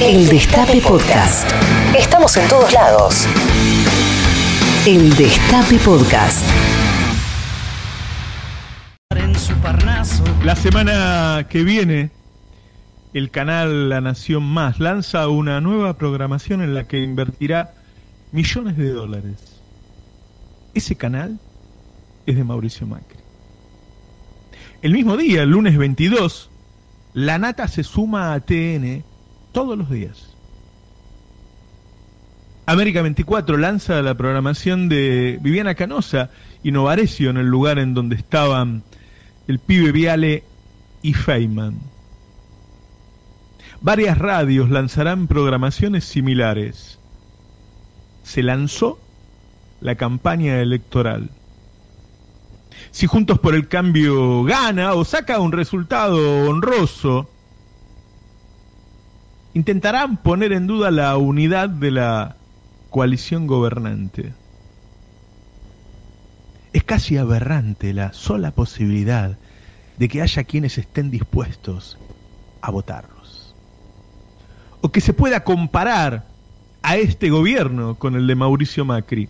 El Destape Podcast. Estamos en todos lados. El Destape Podcast. La semana que viene, el canal La Nación Más lanza una nueva programación en la que invertirá millones de dólares. Ese canal es de Mauricio Macri. El mismo día, el lunes 22, la Nata se suma a TN todos los días. América 24 lanza la programación de Viviana Canosa y Novarecio en el lugar en donde estaban el pibe Viale y Feynman. Varias radios lanzarán programaciones similares. Se lanzó la campaña electoral. Si Juntos por el Cambio gana o saca un resultado honroso, intentarán poner en duda la unidad de la coalición gobernante. Es casi aberrante la sola posibilidad de que haya quienes estén dispuestos a votarlos. O que se pueda comparar a este gobierno con el de Mauricio Macri.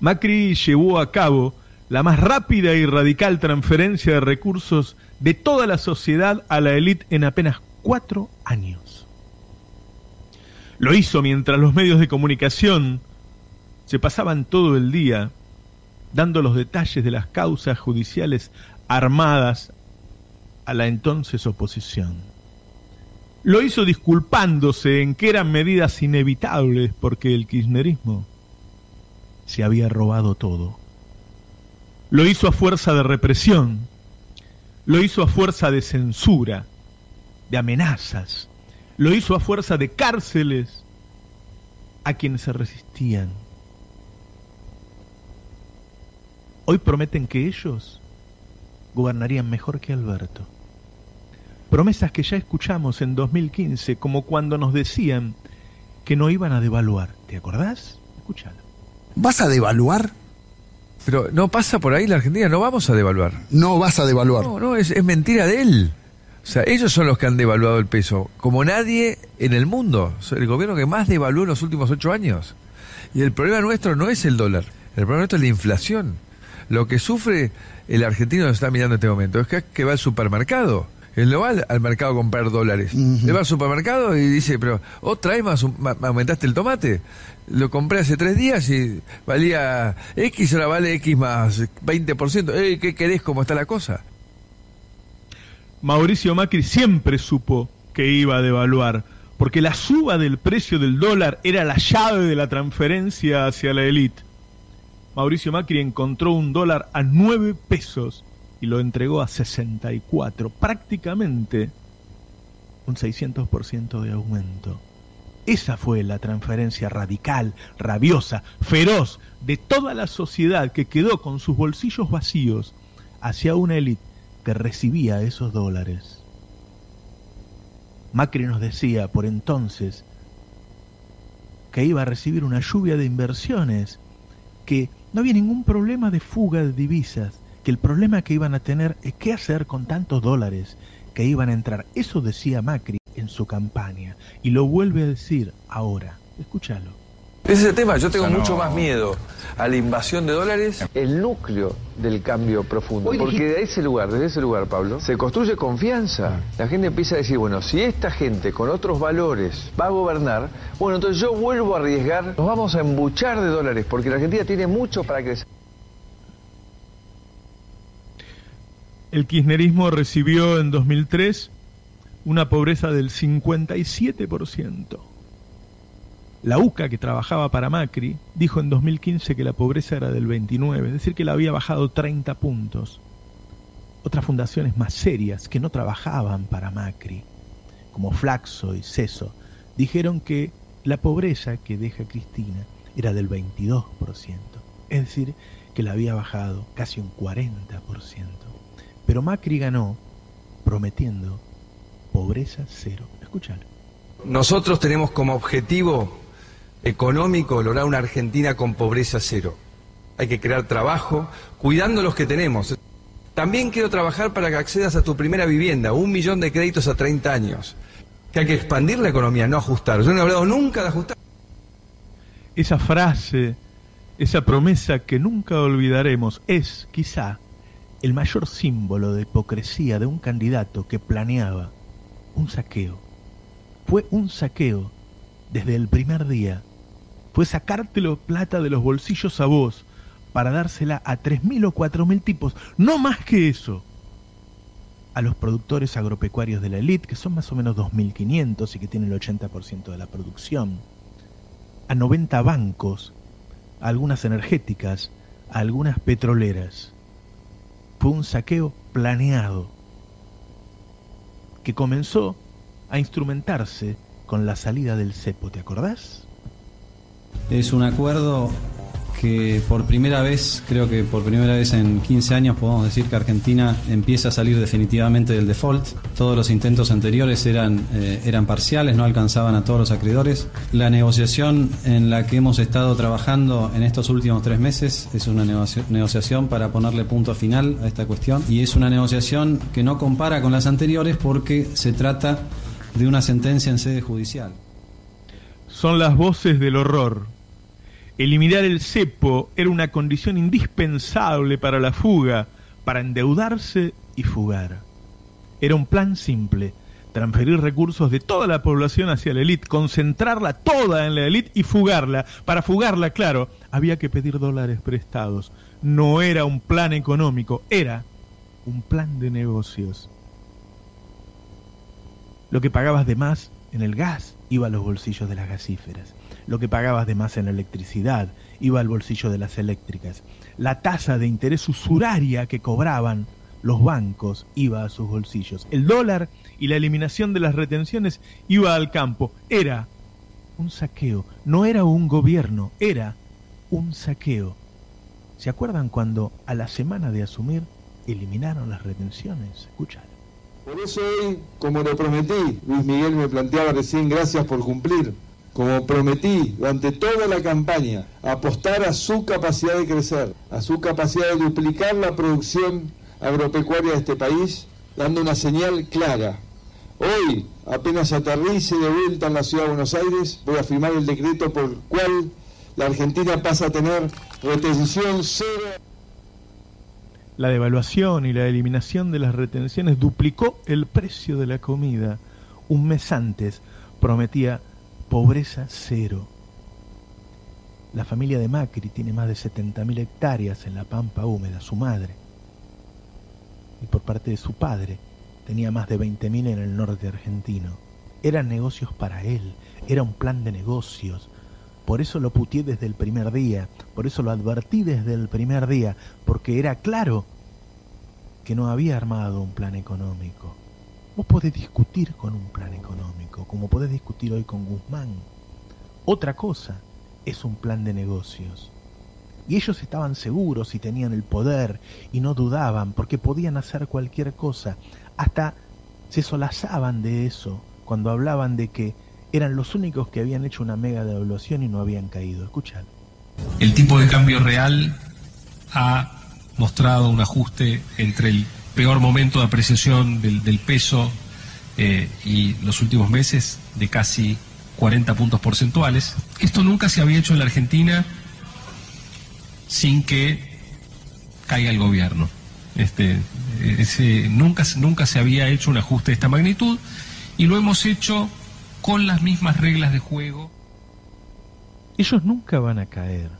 Macri llevó a cabo la más rápida y radical transferencia de recursos de toda la sociedad a la élite en apenas cuatro años. Lo hizo mientras los medios de comunicación se pasaban todo el día dando los detalles de las causas judiciales armadas a la entonces oposición. Lo hizo disculpándose en que eran medidas inevitables porque el kirchnerismo se había robado todo. Lo hizo a fuerza de represión, lo hizo a fuerza de censura, de amenazas, lo hizo a fuerza de cárceles a quienes se resistían. Hoy prometen que ellos gobernarían mejor que Alberto. Promesas que ya escuchamos en 2015, como cuando nos decían que no iban a devaluar. ¿Te acordás? Escúchalo. ¿Vas a devaluar? Pero no pasa por ahí la Argentina, no vamos a devaluar. No vas a devaluar. No, no, es, es mentira de él. O sea, ellos son los que han devaluado el peso, como nadie en el mundo. O sea, el gobierno que más devaluó en los últimos ocho años. Y el problema nuestro no es el dólar, el problema nuestro es la inflación. Lo que sufre el argentino nos está mirando en este momento es que, que va al supermercado. Él no va al, al mercado a comprar dólares. Él va al supermercado y dice, pero otra vez más, ma- aumentaste el tomate. Lo compré hace tres días y valía X, ahora vale X más 20%. Ey, ¿Qué querés? ¿Cómo está la cosa? Mauricio Macri siempre supo que iba a devaluar, porque la suba del precio del dólar era la llave de la transferencia hacia la élite. Mauricio Macri encontró un dólar a 9 pesos y lo entregó a 64, prácticamente un 600% de aumento. Esa fue la transferencia radical, rabiosa, feroz de toda la sociedad que quedó con sus bolsillos vacíos hacia una élite que recibía esos dólares. Macri nos decía por entonces que iba a recibir una lluvia de inversiones, que no había ningún problema de fuga de divisas, que el problema que iban a tener es qué hacer con tantos dólares que iban a entrar. Eso decía Macri en su campaña y lo vuelve a decir ahora. Escúchalo. Ese es el tema, yo tengo mucho más miedo a la invasión de dólares. El núcleo del cambio profundo. Porque de ese lugar, desde ese lugar, Pablo, se construye confianza. La gente empieza a decir, bueno, si esta gente con otros valores va a gobernar, bueno, entonces yo vuelvo a arriesgar, nos vamos a embuchar de dólares, porque la Argentina tiene mucho para crecer. El kirchnerismo recibió en 2003 una pobreza del 57%. La UCA, que trabajaba para Macri, dijo en 2015 que la pobreza era del 29, es decir, que la había bajado 30 puntos. Otras fundaciones más serias que no trabajaban para Macri, como Flaxo y Ceso, dijeron que la pobreza que deja Cristina era del 22%, es decir, que la había bajado casi un 40%. Pero Macri ganó prometiendo pobreza cero. Escúchalo. Nosotros tenemos como objetivo económico lograr una Argentina con pobreza cero. Hay que crear trabajo, cuidando los que tenemos. También quiero trabajar para que accedas a tu primera vivienda, un millón de créditos a 30 años. que hay que expandir la economía, no ajustar. Yo no he hablado nunca de ajustar. Esa frase, esa promesa que nunca olvidaremos es, quizá, el mayor símbolo de hipocresía de un candidato que planeaba un saqueo. Fue un saqueo desde el primer día. Fue sacártelo plata de los bolsillos a vos para dársela a 3.000 o 4.000 tipos, no más que eso. A los productores agropecuarios de la elite, que son más o menos 2.500 y que tienen el 80% de la producción. A 90 bancos, a algunas energéticas, a algunas petroleras fue un saqueo planeado que comenzó a instrumentarse con la salida del cepo, ¿te acordás? Es un acuerdo que por primera vez, creo que por primera vez en 15 años podemos decir que Argentina empieza a salir definitivamente del default. Todos los intentos anteriores eran, eh, eran parciales, no alcanzaban a todos los acreedores. La negociación en la que hemos estado trabajando en estos últimos tres meses es una negociación para ponerle punto final a esta cuestión y es una negociación que no compara con las anteriores porque se trata de una sentencia en sede judicial. Son las voces del horror Eliminar el cepo era una condición indispensable para la fuga, para endeudarse y fugar. Era un plan simple, transferir recursos de toda la población hacia la élite, concentrarla toda en la élite y fugarla. Para fugarla, claro, había que pedir dólares prestados. No era un plan económico, era un plan de negocios. Lo que pagabas de más en el gas iba a los bolsillos de las gasíferas lo que pagabas de más en electricidad iba al bolsillo de las eléctricas. La tasa de interés usuraria que cobraban los bancos iba a sus bolsillos. El dólar y la eliminación de las retenciones iba al campo. Era un saqueo, no era un gobierno, era un saqueo. ¿Se acuerdan cuando a la semana de asumir eliminaron las retenciones? Escuchad. Por eso hoy, como lo prometí, Luis Miguel me planteaba recién, gracias por cumplir como prometí durante toda la campaña, apostar a su capacidad de crecer, a su capacidad de duplicar la producción agropecuaria de este país, dando una señal clara. Hoy, apenas aterrice de vuelta en la ciudad de Buenos Aires, voy a firmar el decreto por el cual la Argentina pasa a tener retención cero. La devaluación y la eliminación de las retenciones duplicó el precio de la comida. Un mes antes prometía pobreza cero. La familia de Macri tiene más de 70.000 hectáreas en la pampa húmeda, su madre. Y por parte de su padre tenía más de 20.000 en el norte argentino. Eran negocios para él, era un plan de negocios. Por eso lo putié desde el primer día, por eso lo advertí desde el primer día, porque era claro que no había armado un plan económico. Vos podés discutir con un plan económico, como podés discutir hoy con Guzmán. Otra cosa es un plan de negocios. Y ellos estaban seguros y tenían el poder y no dudaban porque podían hacer cualquier cosa. Hasta se solazaban de eso cuando hablaban de que eran los únicos que habían hecho una mega devaluación y no habían caído. Escuchad. El tipo de cambio real ha mostrado un ajuste entre el peor momento de apreciación del, peso eh, y los últimos meses de casi 40 puntos porcentuales. Esto nunca se había hecho en la Argentina sin que caiga el gobierno. Este, nunca, nunca se había hecho un ajuste de esta magnitud y lo hemos hecho con las mismas reglas de juego. Ellos nunca van a caer,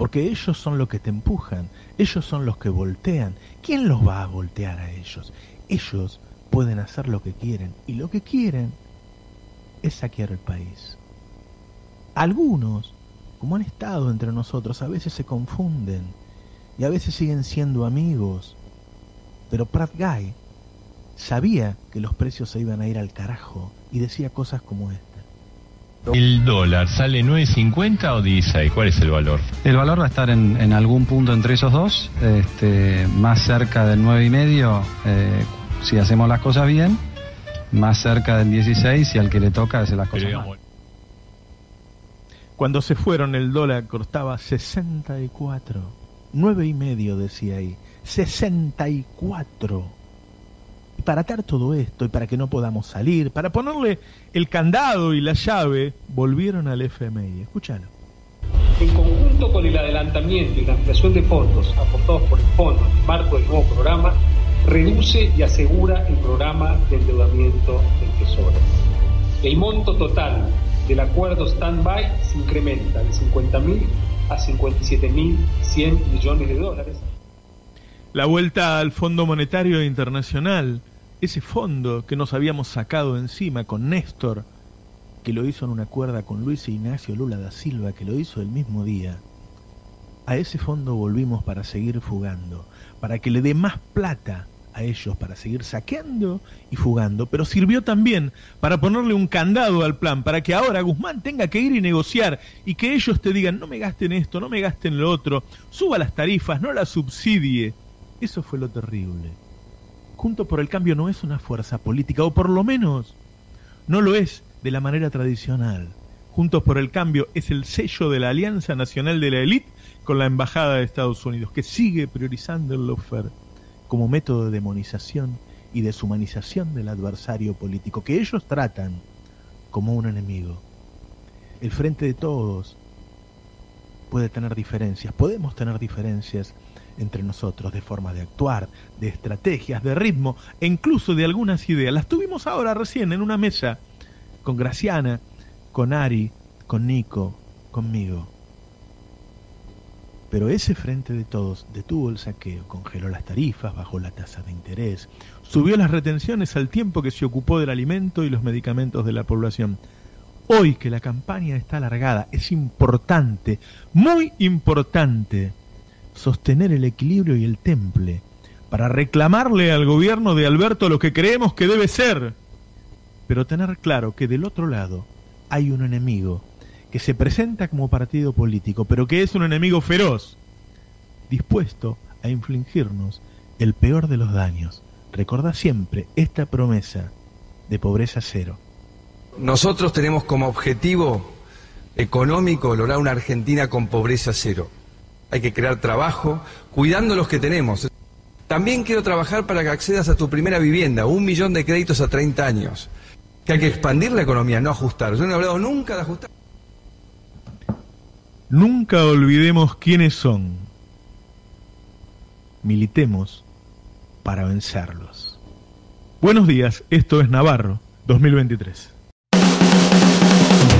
porque ellos son los que te empujan, ellos son los que voltean. ¿Quién los va a voltear a ellos? Ellos pueden hacer lo que quieren y lo que quieren es saquear el país. Algunos, como han estado entre nosotros, a veces se confunden y a veces siguen siendo amigos. Pero Pratt Guy sabía que los precios se iban a ir al carajo y decía cosas como esta. ¿El dólar sale 9.50 o 16? ¿Cuál es el valor? El valor va a estar en, algún punto entre esos dos, este, más cerca del 9,5 eh, si hacemos las cosas bien, más cerca del 16 y al que le toca hacer las cosas mal. Cuando se fueron el dólar costaba 64, nueve y medio decía ahí, 64. Y para atar todo esto y para que no podamos salir, para ponerle el candado y la llave, volvieron al FMI. Escúchalo. En conjunto con el adelantamiento y la ampliación de fondos aportados por el fondo en el marco del nuevo programa, reduce y asegura el programa de endeudamiento del Tesoro. El monto total del acuerdo stand-by se incrementa de 50.000 a 57.100 millones de dólares. La vuelta al Fondo Monetario Internacional, ese fondo que nos habíamos sacado encima con Néstor, que lo hizo en una cuerda con Luis Ignacio Lula da Silva, que lo hizo el mismo día. A ese fondo volvimos para seguir fugando, para que le dé más plata a ellos para seguir saqueando y fugando, pero sirvió también para ponerle un candado al plan, para que ahora Guzmán tenga que ir y negociar y que ellos te digan, no me gasten esto, no me gasten lo otro, suba las tarifas, no las subsidie. Eso fue lo terrible. Junto por el Cambio no es una fuerza política, o por lo menos no lo es de la manera tradicional. Juntos por el Cambio es el sello de la Alianza Nacional de la Elite con la Embajada de Estados Unidos, que sigue priorizando el lawfare como método de demonización y deshumanización del adversario político, que ellos tratan como un enemigo. El frente de todos puede tener diferencias, podemos tener diferencias entre nosotros de forma de actuar, de estrategias, de ritmo e incluso de algunas ideas. Las tuvimos ahora recién en una mesa con Graciana, con Ari, con Nico, conmigo. Pero ese frente de todos detuvo el saqueo, congeló las tarifas, bajó la tasa de interés, subió las retenciones al tiempo que se ocupó del alimento y los medicamentos de la población. Hoy que la campaña está alargada, es importante, muy importante, sostener el equilibrio y el temple para reclamarle al gobierno de Alberto lo que creemos que debe ser, pero tener claro que del otro lado hay un enemigo que se presenta como partido político, pero que es un enemigo feroz, dispuesto a infligirnos el peor de los daños. Recuerda siempre esta promesa de pobreza cero. Nosotros tenemos como objetivo económico lograr una Argentina con pobreza cero. Hay que crear trabajo, cuidando los que tenemos. También quiero trabajar para que accedas a tu primera vivienda, un millón de créditos a 30 años. Que hay que expandir la economía, no ajustar. Yo no he hablado nunca de ajustar. Nunca olvidemos quiénes son. Militemos para vencerlos. Buenos días, esto es Navarro 2023.